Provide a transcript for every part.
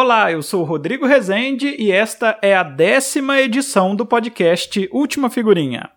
Olá, eu sou Rodrigo Rezende e esta é a décima edição do podcast Última Figurinha.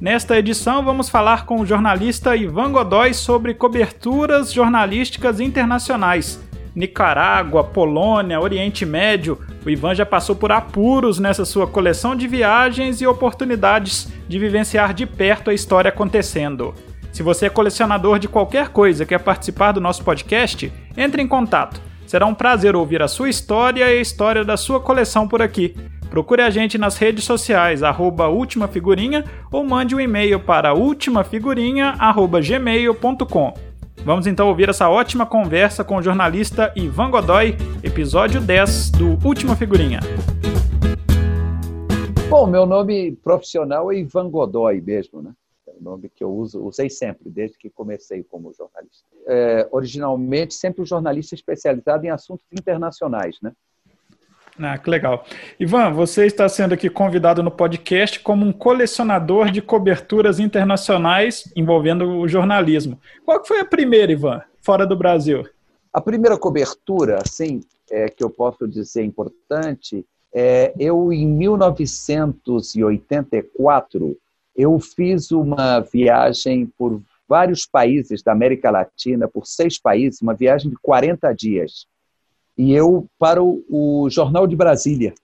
Nesta edição, vamos falar com o jornalista Ivan Godoy sobre coberturas jornalísticas internacionais. Nicarágua, Polônia, Oriente Médio, o Ivan já passou por apuros nessa sua coleção de viagens e oportunidades de vivenciar de perto a história acontecendo. Se você é colecionador de qualquer coisa e quer participar do nosso podcast, entre em contato. Será um prazer ouvir a sua história e a história da sua coleção por aqui. Procure a gente nas redes sociais, arroba Última Figurinha, ou mande um e-mail para ultimafigurinha.gmail.com. Vamos então ouvir essa ótima conversa com o jornalista Ivan Godoy, episódio 10 do Última Figurinha. Bom, meu nome profissional é Ivan Godoy mesmo, né? É o nome que eu uso, usei sempre, desde que comecei como jornalista. É, originalmente, sempre um jornalista especializado em assuntos internacionais, né? Ah, que legal. Ivan, você está sendo aqui convidado no podcast como um colecionador de coberturas internacionais envolvendo o jornalismo. Qual foi a primeira, Ivan, fora do Brasil? A primeira cobertura, assim, é, que eu posso dizer importante, é, eu em 1984 eu fiz uma viagem por vários países da América Latina, por seis países, uma viagem de 40 dias e eu para o, Jornal de Brasília,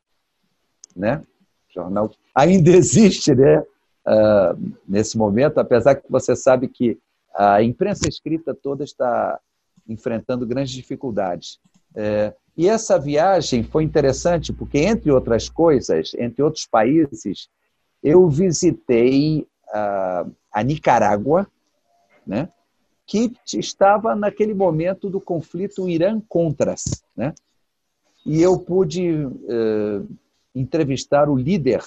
né? Jornal ainda existe, né? Uh, nesse momento, apesar que você sabe que a imprensa escrita toda está enfrentando grandes dificuldades. É, e essa viagem foi interessante porque, entre outras coisas, entre outros países, eu visitei a, a Nicarágua, né? Que estava naquele momento do conflito Irã-Contras. Né? E eu pude uh, entrevistar o líder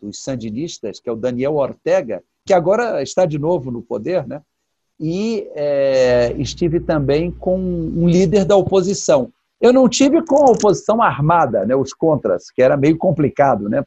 dos sandinistas, que é o Daniel Ortega, que agora está de novo no poder, né? e é, estive também com um líder da oposição. Eu não tive com a oposição armada, né, os contras, que era meio complicado né,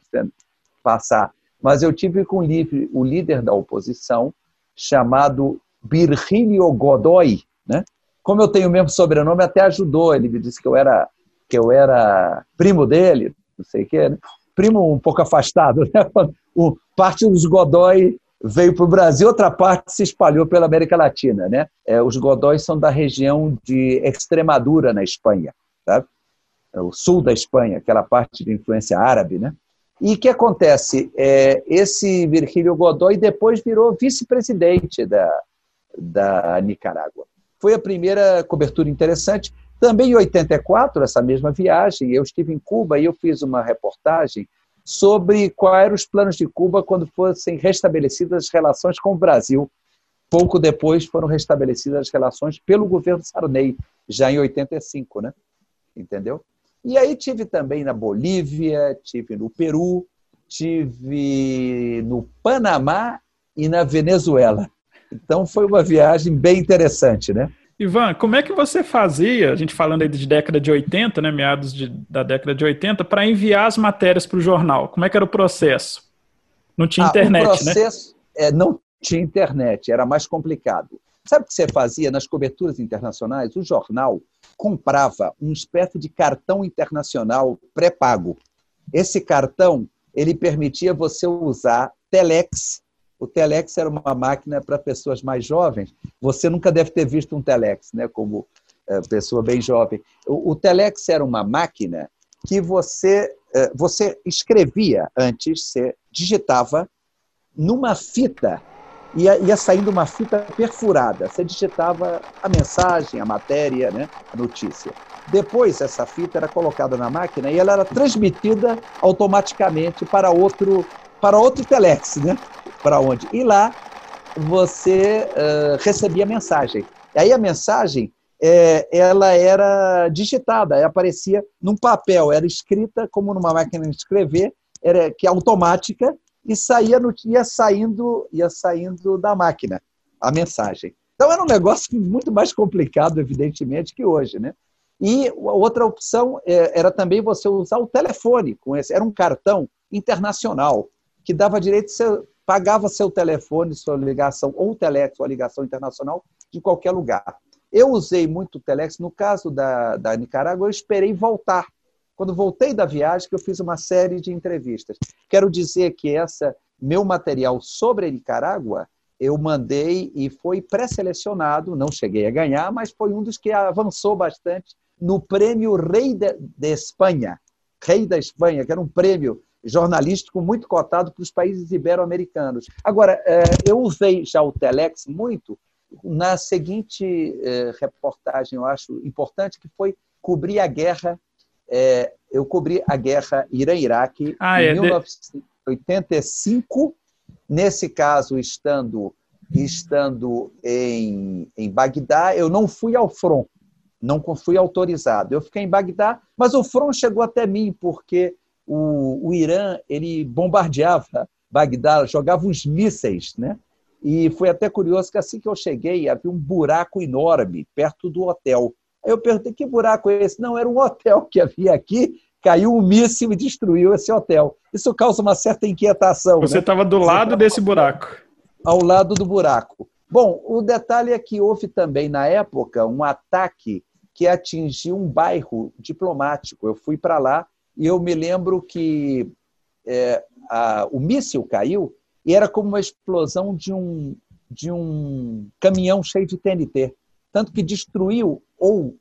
passar, mas eu tive com o líder da oposição, chamado Virgílio Godoy, né? Como eu tenho o mesmo sobrenome, até ajudou. Ele me disse que eu era que eu era primo dele, não sei o quê, né? primo um pouco afastado. Né? O, parte dos Godoy veio para o Brasil, outra parte se espalhou pela América Latina. Né? É, os Godoy são da região de Extremadura, na Espanha, tá? É o sul da Espanha, aquela parte de influência árabe. Né? E o que acontece? É, esse Virgílio Godoy depois virou vice-presidente da, da Nicarágua. Foi a primeira cobertura interessante. Também em 84, essa mesma viagem, eu estive em Cuba e eu fiz uma reportagem sobre quais eram os planos de Cuba quando fossem restabelecidas as relações com o Brasil. Pouco depois foram restabelecidas as relações pelo governo Sarney, já em 85, né? Entendeu? E aí tive também na Bolívia, tive no Peru, tive no Panamá e na Venezuela. Então foi uma viagem bem interessante, né? Ivan, como é que você fazia, a gente falando aí de década de 80, né, meados de, da década de 80, para enviar as matérias para o jornal? Como é que era o processo? Não tinha ah, internet, o né? processo, né? É, não tinha internet, era mais complicado. Sabe o que você fazia nas coberturas internacionais? O jornal comprava uma espécie de cartão internacional pré-pago. Esse cartão ele permitia você usar telex o telex era uma máquina para pessoas mais jovens. Você nunca deve ter visto um telex, né? Como é, pessoa bem jovem. O, o, telex era uma máquina que você é, você escrevia antes, você digitava numa fita ia, ia saindo uma fita perfurada. Você digitava a mensagem, a matéria, né? A notícia. Depois essa fita era colocada na máquina e ela era transmitida automaticamente para outro para outro telex, né? Para onde? E lá você uh, recebia a mensagem. Aí a mensagem é, ela era digitada, aparecia num papel, era escrita como numa máquina de escrever, era que é automática e saía no, ia saindo ia saindo da máquina a mensagem. Então era um negócio muito mais complicado, evidentemente, que hoje, né? E outra opção é, era também você usar o telefone com esse, era um cartão internacional que dava direito de você pagava seu telefone, sua ligação, ou telex, ou ligação internacional, de qualquer lugar. Eu usei muito o telex. No caso da, da Nicarágua, eu esperei voltar. Quando voltei da viagem, que eu fiz uma série de entrevistas. Quero dizer que essa meu material sobre a Nicarágua eu mandei e foi pré-selecionado, não cheguei a ganhar, mas foi um dos que avançou bastante no prêmio Rei de, de Espanha, Rei da Espanha, que era um prêmio jornalístico muito cotado para os países ibero-americanos. Agora, é, eu usei já o Telex muito na seguinte é, reportagem, eu acho importante, que foi cobrir a guerra. É, eu cobri a guerra Irã-Iraque ah, em é, 1985 Nesse caso, estando, estando em, em Bagdá, eu não fui ao front, não fui autorizado. Eu fiquei em Bagdá, mas o front chegou até mim, porque o, o Irã ele bombardeava Bagdá, jogava uns mísseis, né? E foi até curioso que assim que eu cheguei, havia um buraco enorme perto do hotel. Aí eu perguntei, que buraco é esse? Não, era um hotel que havia aqui caiu um míssil e destruiu esse hotel. Isso causa uma certa inquietação. Você estava né? do lado desse buraco. Ao lado do buraco. Bom, o detalhe é que houve também, na época, um ataque que atingiu um bairro diplomático. Eu fui para lá e eu me lembro que é, a, o míssil caiu e era como uma explosão de um, de um caminhão cheio de TNT. Tanto que destruiu ou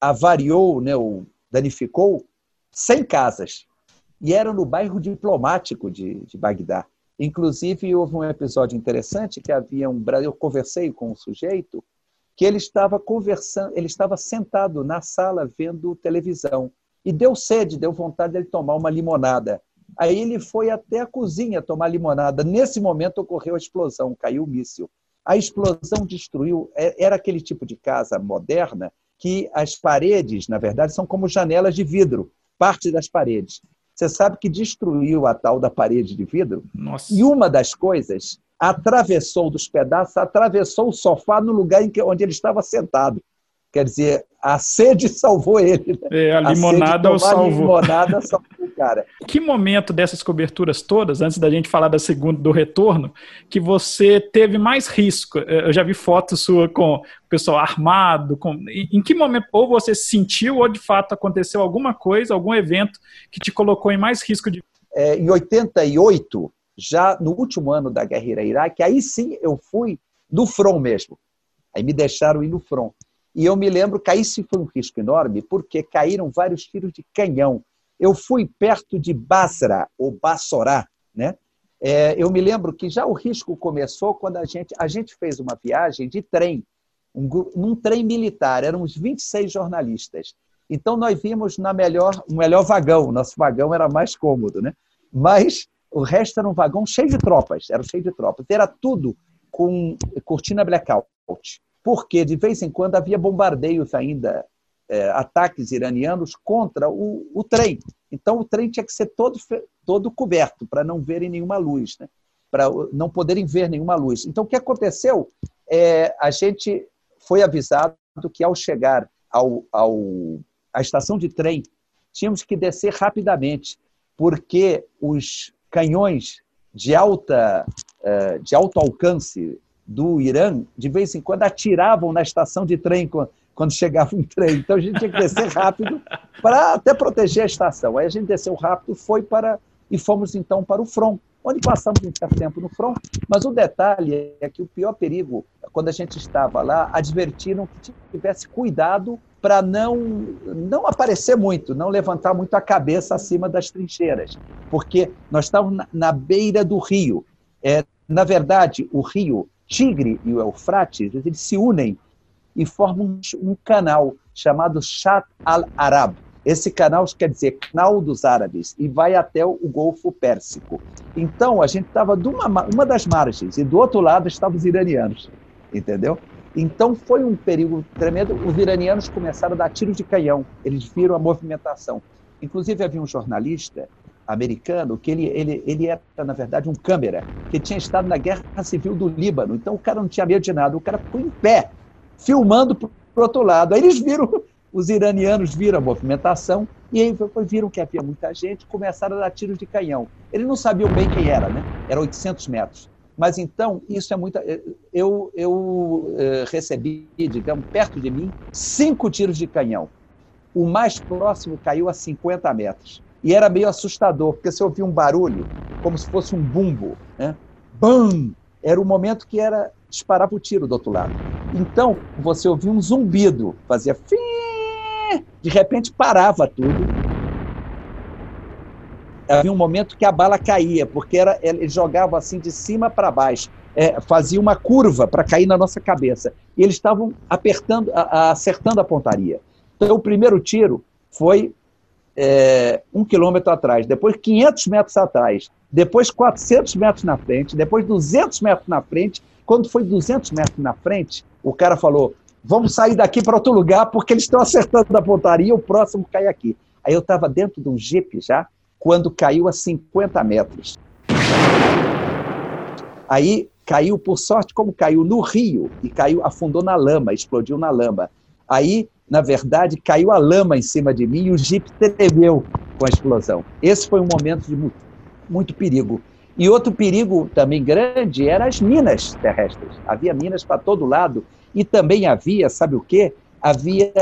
avariou, né, ou danificou 100 casas. E era no bairro diplomático de, de Bagdá. Inclusive, houve um episódio interessante que havia um. Eu conversei com um sujeito que ele estava conversando, ele estava sentado na sala vendo televisão e deu sede, deu vontade de ele tomar uma limonada. Aí ele foi até a cozinha tomar limonada. Nesse momento ocorreu a explosão, caiu o míssil. A explosão destruiu, é, era aquele tipo de casa moderna que as paredes, na verdade, são como janelas de vidro parte das paredes. Você sabe que destruiu a tal da parede de vidro? Nossa. E uma das coisas atravessou dos pedaços, atravessou o sofá no lugar em que, onde ele estava sentado. Quer dizer, a sede salvou ele. Né? É, a limonada o salvou. A limonada salvou o cara. Que momento dessas coberturas todas, antes da gente falar da segunda, do retorno, que você teve mais risco? Eu já vi fotos sua com o pessoal armado. Com... Em que momento, ou você sentiu, ou de fato aconteceu alguma coisa, algum evento que te colocou em mais risco de. É, em 88, já no último ano da guerra Iraque, aí sim eu fui no front mesmo. Aí me deixaram ir no front. E eu me lembro que aí sim foi um risco enorme, porque caíram vários tiros de canhão. Eu fui perto de Basra, ou Bassorá, né? É, eu me lembro que já o risco começou quando a gente, a gente fez uma viagem de trem, um, num trem militar, eram uns 26 jornalistas. Então nós vimos na melhor, o melhor vagão, nosso vagão era mais cômodo, né? Mas o resto era um vagão cheio de tropas, era cheio de tropas. Era tudo com cortina blackout porque de vez em quando havia bombardeios ainda, é, ataques iranianos contra o, o, trem. Então o trem tinha que ser todo, todo coberto para não verem nenhuma luz, né? para não poderem ver nenhuma luz. Então o que aconteceu? É, a gente foi avisado que ao chegar ao, ao, à estação de trem, tínhamos que descer rapidamente, porque os canhões de, alta, é, de alto alcance do Irã, de vez em quando atiravam na estação de trem quando chegava um trem. Então a gente tinha que descer rápido para até proteger a estação. Aí a gente desceu rápido, foi para e fomos então para o front, onde passamos um certo tempo no front. Mas o detalhe é que o pior perigo, quando a gente estava lá, advertiram que tivesse cuidado para não não aparecer muito, não levantar muito a cabeça acima das trincheiras, porque nós estávamos na, na beira do rio. É, na verdade, o rio Tigre e o Eufrates, eles se unem e formam um canal chamado Shat al-Arab. Esse canal quer dizer canal dos árabes e vai até o Golfo Pérsico. Então, a gente estava de uma, uma das margens e do outro lado estavam os iranianos, entendeu? Então, foi um perigo tremendo. Os iranianos começaram a dar tiros de canhão, eles viram a movimentação. Inclusive, havia um jornalista americano, que ele, ele, ele era, na verdade, um câmera, que tinha estado na guerra civil do Líbano. Então o cara não tinha medo de nada, o cara ficou em pé, filmando para o outro lado. Aí eles viram, os iranianos viram a movimentação E aí viram que havia muita gente, começaram a dar tiros de canhão. Eles não sabiam bem quem era, né? Era 800 metros. Mas então, isso é muito. Eu, eu eh, recebi, digamos, perto de mim, cinco tiros de canhão. O mais próximo caiu a 50 metros. E era meio assustador, porque você ouvia um barulho, como se fosse um bumbo. Né? Bam! Era o momento que era disparava o tiro do outro lado. Então, você ouvia um zumbido, fazia fim, de repente parava tudo. Havia um momento que a bala caía, porque era, ele jogava assim de cima para baixo, é, fazia uma curva para cair na nossa cabeça. E eles estavam apertando, a, a, acertando a pontaria. Então, o primeiro tiro foi é, um quilômetro atrás, depois 500 metros atrás, depois 400 metros na frente, depois 200 metros na frente. Quando foi 200 metros na frente, o cara falou: vamos sair daqui para outro lugar porque eles estão acertando a pontaria, o próximo cai aqui. Aí eu estava dentro de um jeep já, quando caiu a 50 metros. Aí caiu, por sorte, como caiu no rio, e caiu, afundou na lama, explodiu na lama. Aí na verdade, caiu a lama em cima de mim e o jipe tremeu com a explosão. Esse foi um momento de muito, muito perigo. E outro perigo também grande era as minas terrestres. Havia minas para todo lado e também havia, sabe o quê? Havia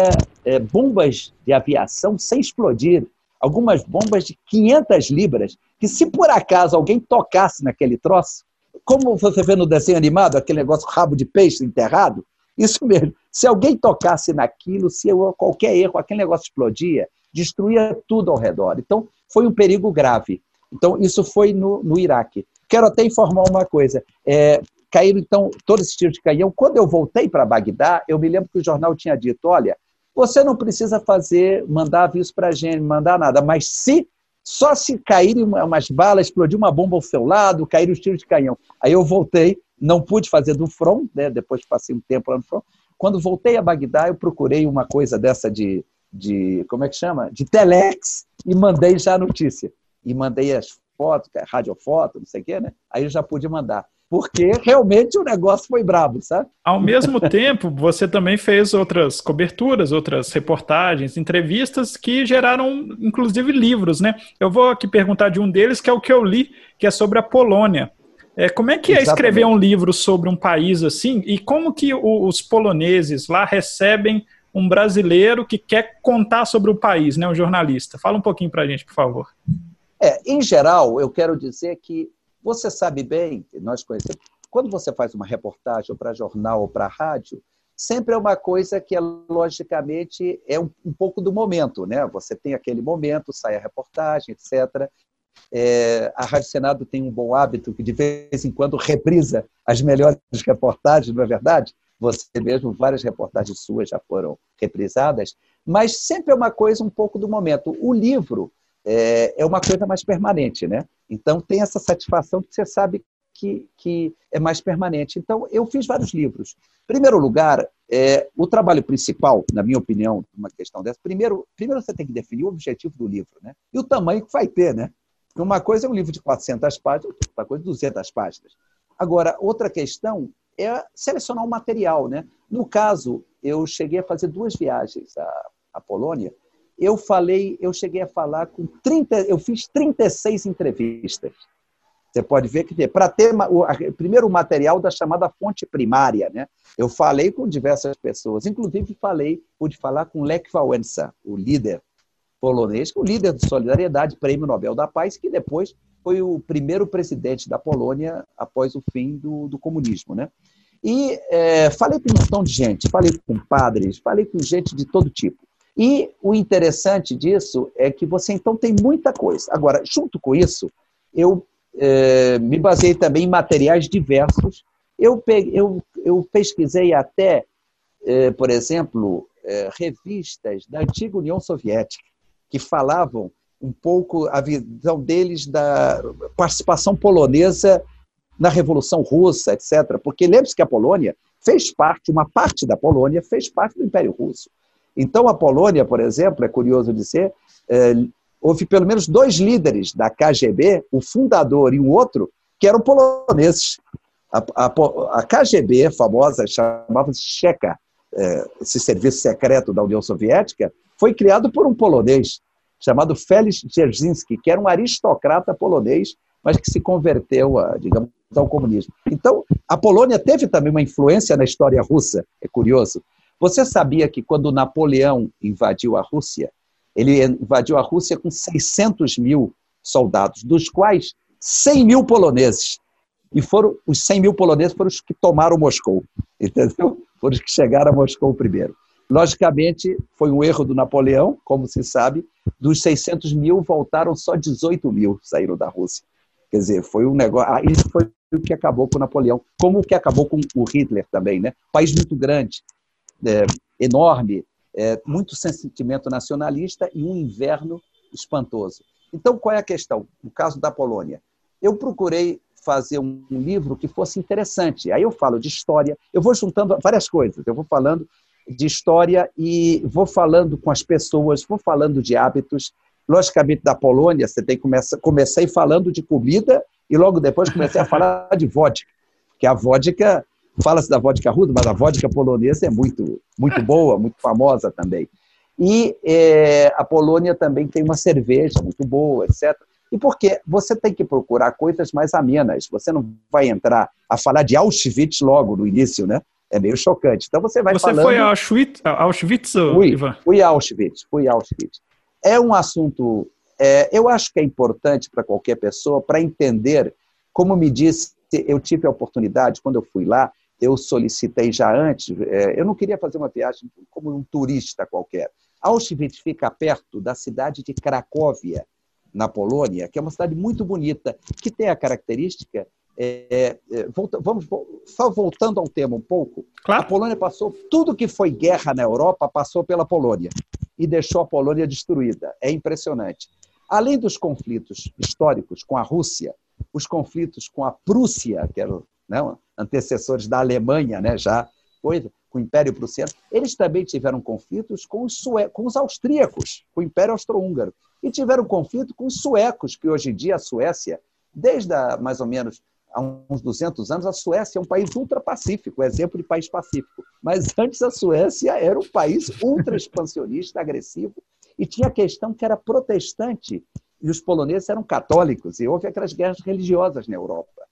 é, bombas de aviação sem explodir. Algumas bombas de 500 libras, que se por acaso alguém tocasse naquele troço, como você vê no desenho animado, aquele negócio rabo de peixe enterrado, isso mesmo. Se alguém tocasse naquilo, se qualquer erro, aquele negócio explodia, destruía tudo ao redor. Então, foi um perigo grave. Então, isso foi no, no Iraque. Quero até informar uma coisa. É, caíram, então, todos esses tiros de canhão. Quando eu voltei para Bagdá, eu me lembro que o jornal tinha dito, olha, você não precisa fazer, mandar aviso para a gente, mandar nada, mas se, só se caírem umas balas, explodir uma bomba ao seu lado, caírem os tiros de canhão. Aí eu voltei não pude fazer do front, né? depois passei um tempo lá no front. Quando voltei a Bagdá, eu procurei uma coisa dessa de, de como é que chama? De telex e mandei já a notícia. E mandei as fotos, é radiofoto, não sei o quê, né? Aí eu já pude mandar. Porque realmente o negócio foi brabo, sabe? Ao mesmo tempo, você também fez outras coberturas, outras reportagens, entrevistas que geraram, inclusive, livros, né? Eu vou aqui perguntar de um deles, que é o que eu li, que é sobre a Polônia. É, como é que é escrever um livro sobre um país assim e como que o, os poloneses lá recebem um brasileiro que quer contar sobre o país, né, um jornalista? Fala um pouquinho para a gente, por favor. É, em geral, eu quero dizer que você sabe bem, nós conhecemos, quando você faz uma reportagem para jornal ou para rádio, sempre é uma coisa que, é, logicamente, é um, um, pouco do momento, né? Você tem aquele momento, sai a reportagem, etc. É, a Rádio Senado tem um bom hábito que, de vez em quando, reprisa as melhores reportagens, não é verdade? Você mesmo, várias reportagens suas já foram reprisadas, mas sempre é uma coisa um pouco do momento. O livro é, é uma coisa mais permanente, né? Então, tem essa satisfação que você sabe que, que é mais permanente. Então, eu fiz vários livros. Em primeiro lugar, é, o trabalho principal, na minha opinião, uma questão dessa, primeiro, primeiro você tem que definir o objetivo do livro, né? E o tamanho que vai ter, né? Uma coisa é um livro de 400 páginas, outra coisa é 200 páginas. Agora, outra questão é selecionar o material. Né? No caso, eu cheguei a fazer duas viagens à, à Polônia. Eu falei, eu cheguei a falar com 30, eu fiz 36 entrevistas. Você pode ver que para ter o primeiro material da chamada fonte primária, né? Eu falei com diversas pessoas, inclusive falei, pude falar com Lech Wałęsa, o líder polonês, o líder de Solidariedade, Prêmio Nobel da Paz, que depois foi o primeiro presidente da Polônia após o fim do, do comunismo. Né? E é, falei com um montão de gente, falei com padres, falei com gente de todo tipo. E o interessante disso é que você então tem muita coisa. Agora, junto com isso, eu é, me baseei também em materiais diversos. Eu, peguei, eu, eu pesquisei até, é, por exemplo, é, revistas da antiga União Soviética que falavam um pouco a visão deles da participação polonesa na Revolução Russa, etc. Porque lembre-se que a Polônia fez parte, uma parte da Polônia fez parte do Império Russo. Então, a Polônia, por exemplo, é curioso dizer, é, houve pelo menos dois líderes da KGB, o fundador e o outro, que eram poloneses. A, a, a KGB, famosa, chamava-se Checa, esse serviço secreto da União Soviética, foi criado por um polonês. chamado Felix Dzerzhinsky, que era um aristocrata polonês, mas que se converteu, a, digamos, ao comunismo. Então, a Polônia teve também uma influência na história russa, é curioso. Você sabia que quando Napoleão invadiu a Rússia, ele invadiu a Rússia com 600 mil soldados, dos quais 100 mil poloneses. E foram os 100 mil poloneses foram os que tomaram Moscou, entendeu? Foram os que chegaram a Moscou primeiro. Logicamente, foi um erro do Napoleão, como se sabe, dos 600 mil voltaram só 18 mil saíram da Rússia. Quer dizer, foi um negócio. Ah, isso foi o que acabou com Napoleão, como o que acabou com o Hitler também, né? País muito grande, é, enorme, é, muito sentimento nacionalista e um inverno espantoso. Então, qual é a questão? No caso da Polônia, eu procurei fazer um livro que fosse interessante. Aí eu falo de história, eu vou juntando várias coisas. Eu vou falando de história e vou falando com as pessoas, vou falando de hábitos. Logicamente, da Polônia, você tem que começar. Comecei falando de comida e logo depois comecei a falar de vodka, que a vodka, fala-se da vodka ruda, mas a vodka polonesa é muito, muito boa, muito famosa também. E é, a Polônia também tem uma cerveja muito boa, etc. E porque você tem que procurar coisas mais amenas. Você não vai entrar a falar de Auschwitz logo no início, né? É meio chocante. Então você vai você falando... Você foi a Auschwitz, Auschwitz fui, Ivan? Fui a Auschwitz, fui a Auschwitz. É um assunto... É, eu acho que é importante para qualquer pessoa para entender, como me disse, eu tive a oportunidade, quando eu fui lá, eu solicitei já antes, é, eu não queria fazer uma viagem como um turista qualquer. Auschwitz fica perto da cidade de Cracóvia, na Polônia, que é uma cidade muito bonita, que tem a característica. É, é, volta, vamos só voltando ao tema um pouco. Claro. A Polônia passou tudo que foi guerra na Europa passou pela Polônia e deixou a Polônia destruída. É impressionante. Além dos conflitos históricos com a Rússia, os conflitos com a Prússia, que eram né, antecessores da Alemanha, né, já coisa, com o Império Prussiano, eles também tiveram conflitos com os, sue... com os austríacos, com o Império Austro-Húngaro, e tiveram conflito com os suecos, que hoje em dia a Suécia, desde a, mais ou menos há uns 200 anos, a Suécia é um país ultra-pacífico, exemplo de país pacífico. Mas antes a Suécia era um país ultra-expansionista, agressivo, e tinha a questão que era protestante, e os poloneses eram católicos, e houve aquelas guerras religiosas na Europa.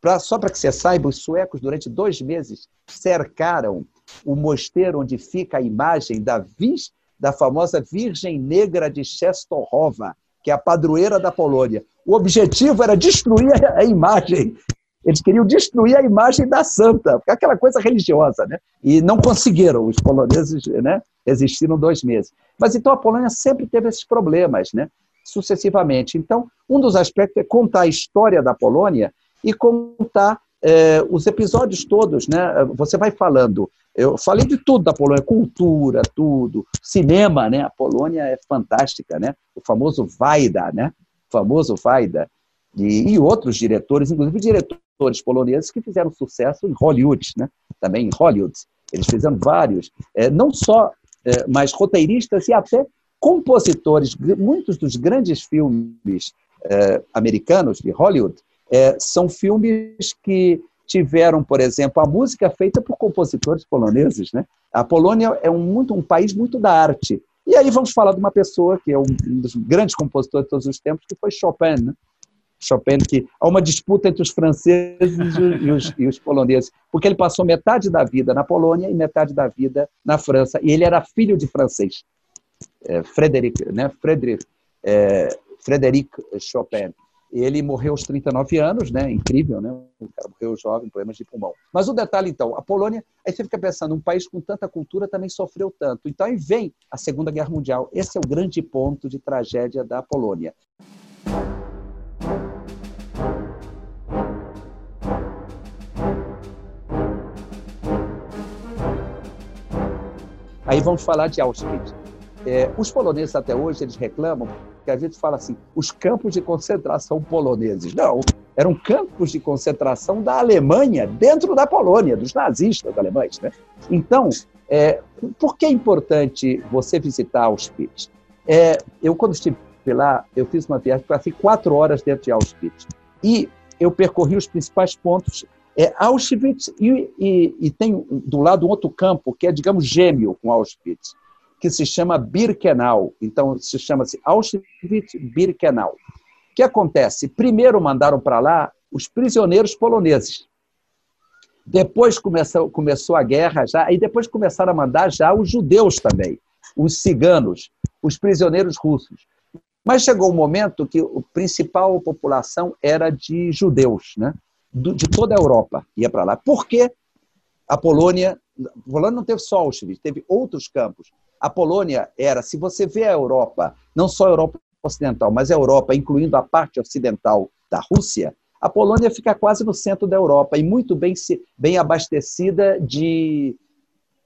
Pra, só para que você saiba, os suecos, durante dois meses, cercaram o mosteiro onde fica a imagem da, vis, da famosa Virgem Negra de Czestochowa, que é a padroeira da Polônia. O objetivo era destruir a imagem. Eles queriam destruir a imagem da santa, é aquela coisa religiosa, né? E não conseguiram. Os poloneses, né? Existiram dois meses. Mas então a Polônia sempre teve esses problemas, né? Sucessivamente. Então, um dos aspectos é contar a história da Polônia e contar é, os episódios todos, né? Você vai falando. Eu falei de tudo da Polônia, cultura, tudo, cinema, né? A Polônia é fantástica, né? O famoso Vaida, né? O famoso Vaida e, e outros diretores, inclusive diretores poloneses que fizeram sucesso em Hollywood, né? Também em Hollywood, eles fizeram vários, é, não só, é, mas roteiristas e até compositores. Muitos dos grandes filmes é, americanos de Hollywood é, são filmes que tiveram, por exemplo, a música feita por compositores poloneses. Né? A Polônia é um, muito, um país muito da arte. E aí vamos falar de uma pessoa que é um dos grandes compositores de todos os tempos, que foi Chopin. Né? Chopin, que há uma disputa entre os franceses e os, e os, poloneses, porque ele passou metade da vida na Polônia e metade da vida na França, e ele era filho de francês, é, Frederic, né? Frederic, é, Frederic Chopin. Ele morreu aos 39 anos, né? Incrível, né? O cara morreu jovem, problemas de pulmão. Mas o detalhe, então, a Polônia, aí você fica pensando, um país com tanta cultura também sofreu tanto. Então aí vem a Segunda Guerra Mundial. Esse é o grande ponto de tragédia da Polônia. Aí vamos falar de Auschwitz. É, os poloneses até hoje eles reclamam que a gente fala assim, os campos de concentração poloneses. Não, eram campos de concentração da Alemanha dentro da Polônia, dos nazistas alemães. Né? Então, é, por que é importante você visitar Auschwitz? É, eu, quando estive lá, eu fiz uma viagem, passei quatro horas dentro de Auschwitz. E eu percorri os principais pontos. É, Auschwitz e, e, e tem do lado um outro campo que é, digamos, gêmeo com Auschwitz, que se chama Birkenau. Então, se chama-se Auschwitz-Birkenau. O que acontece? Primeiro mandaram para lá os prisioneiros poloneses. Depois começou, começou a guerra já, e depois começaram a mandar já os judeus também, os ciganos, os prisioneiros russos. Mas chegou um momento que a principal população era de judeus, né? de toda a Europa ia para lá. Por quê? A Polônia, a Polônia não teve só Auschwitz, teve outros campos. A Polônia era, se você vê a Europa, não só a Europa ocidental, mas a Europa, incluindo a parte ocidental da Rússia, a Polônia fica quase no centro da Europa e muito bem, bem abastecida de,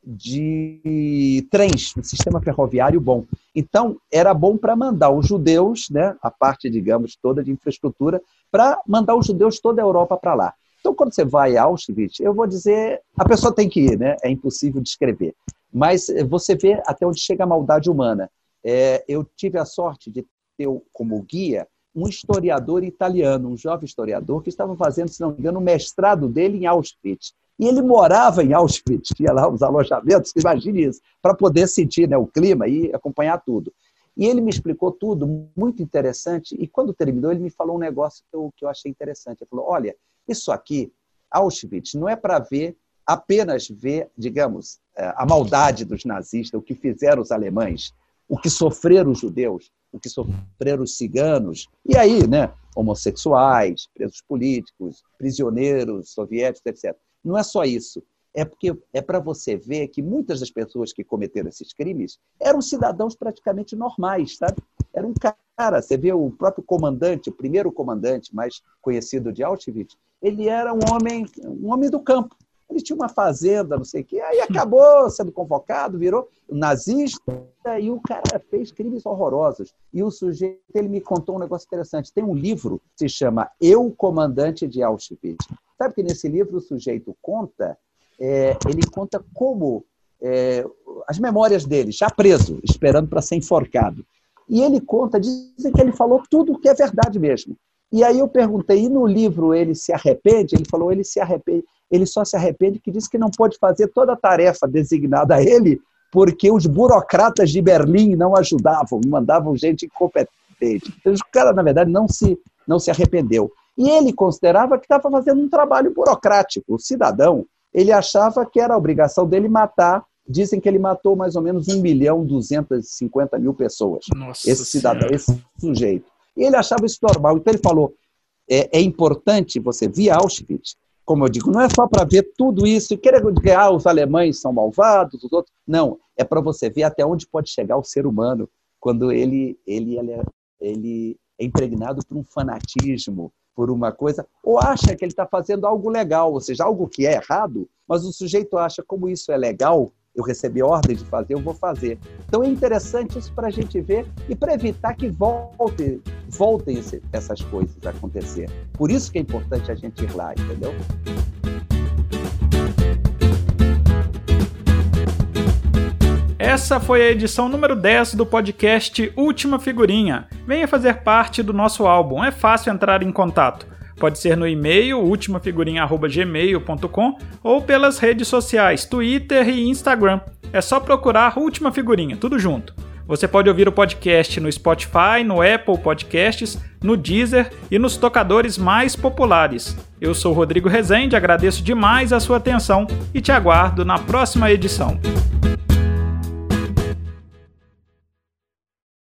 de trens, um sistema ferroviário bom. Então, era bom para mandar os judeus, né, a parte, digamos, toda de infraestrutura, para mandar os judeus toda a Europa para lá. Então, quando você vai a Auschwitz, eu vou dizer, a pessoa tem que ir, né? É impossível descrever. Mas você vê até onde chega a maldade humana. É, eu tive a sorte de ter como guia um historiador italiano, um jovem historiador, que estava fazendo, se não me engano, o mestrado dele em Auschwitz. E ele morava em Auschwitz, tinha lá os alojamentos, imagine isso, para poder sentir né, o clima e acompanhar tudo. E ele me explicou tudo, muito interessante, e quando terminou, ele me falou um negócio que eu, que eu achei interessante. Ele falou: olha, isso aqui, Auschwitz, não é para ver, apenas ver, digamos, é, a maldade dos nazistas, o que fizeram os alemães, o que sofreram os judeus, o que sofreram os ciganos, e aí, né, homossexuais, presos políticos, prisioneiros soviéticos, etc. Não é só isso. É porque é para você ver que muitas das pessoas que cometeram esses crimes eram cidadãos praticamente normais, sabe? Era um cara, você vê o próprio comandante, o primeiro comandante mais conhecido de Auschwitz, ele era um homem, um homem do campo, ele tinha uma fazenda, não sei o quê, aí acabou sendo convocado, virou nazista, e o cara fez crimes horrorosos. E o sujeito, ele me contou um negócio interessante. Tem um livro que se chama Eu, Comandante de Auschwitz. Sabe que nesse livro o sujeito conta, é, ele conta como é, as memórias dele, já preso, esperando para ser enforcado. E ele conta, dizem que ele falou tudo o que é verdade mesmo. E aí eu perguntei, e no livro ele se arrepende? Ele falou, ele se arrepende ele só se arrepende que diz que não pode fazer toda a tarefa designada a ele porque os burocratas de Berlim não ajudavam, mandavam gente incompetente. Então, o cara, na verdade, não se, não se arrependeu. E ele considerava que estava fazendo um trabalho burocrático. O cidadão, ele achava que era a obrigação dele matar. Dizem que ele matou mais ou menos 1 milhão 250 mil pessoas. Nossa esse cidadão, senhora. esse sujeito. E ele achava isso normal. Então ele falou: é, é importante você, via Auschwitz, como eu digo, não é só para ver tudo isso e querer dizer, ah, os alemães são malvados, os outros. Não, é para você ver até onde pode chegar o ser humano quando ele, ele, ele, é, ele é impregnado por um fanatismo, por uma coisa, ou acha que ele está fazendo algo legal, ou seja, algo que é errado, mas o sujeito acha como isso é legal, eu recebi ordem de fazer, eu vou fazer. Então é interessante isso para a gente ver e para evitar que volte, voltem esse, essas coisas a acontecer. Por isso que é importante a gente ir lá, entendeu? Essa foi a edição número 10 do podcast Última Figurinha. Venha fazer parte do nosso álbum, é fácil entrar em contato. Pode ser no e-mail ultimafigurinha@gmail.com ou pelas redes sociais Twitter e Instagram. É só procurar Última Figurinha, tudo junto. Você pode ouvir o podcast no Spotify, no Apple Podcasts, no Deezer e nos tocadores mais populares. Eu sou Rodrigo Rezende, agradeço demais a sua atenção e te aguardo na próxima edição.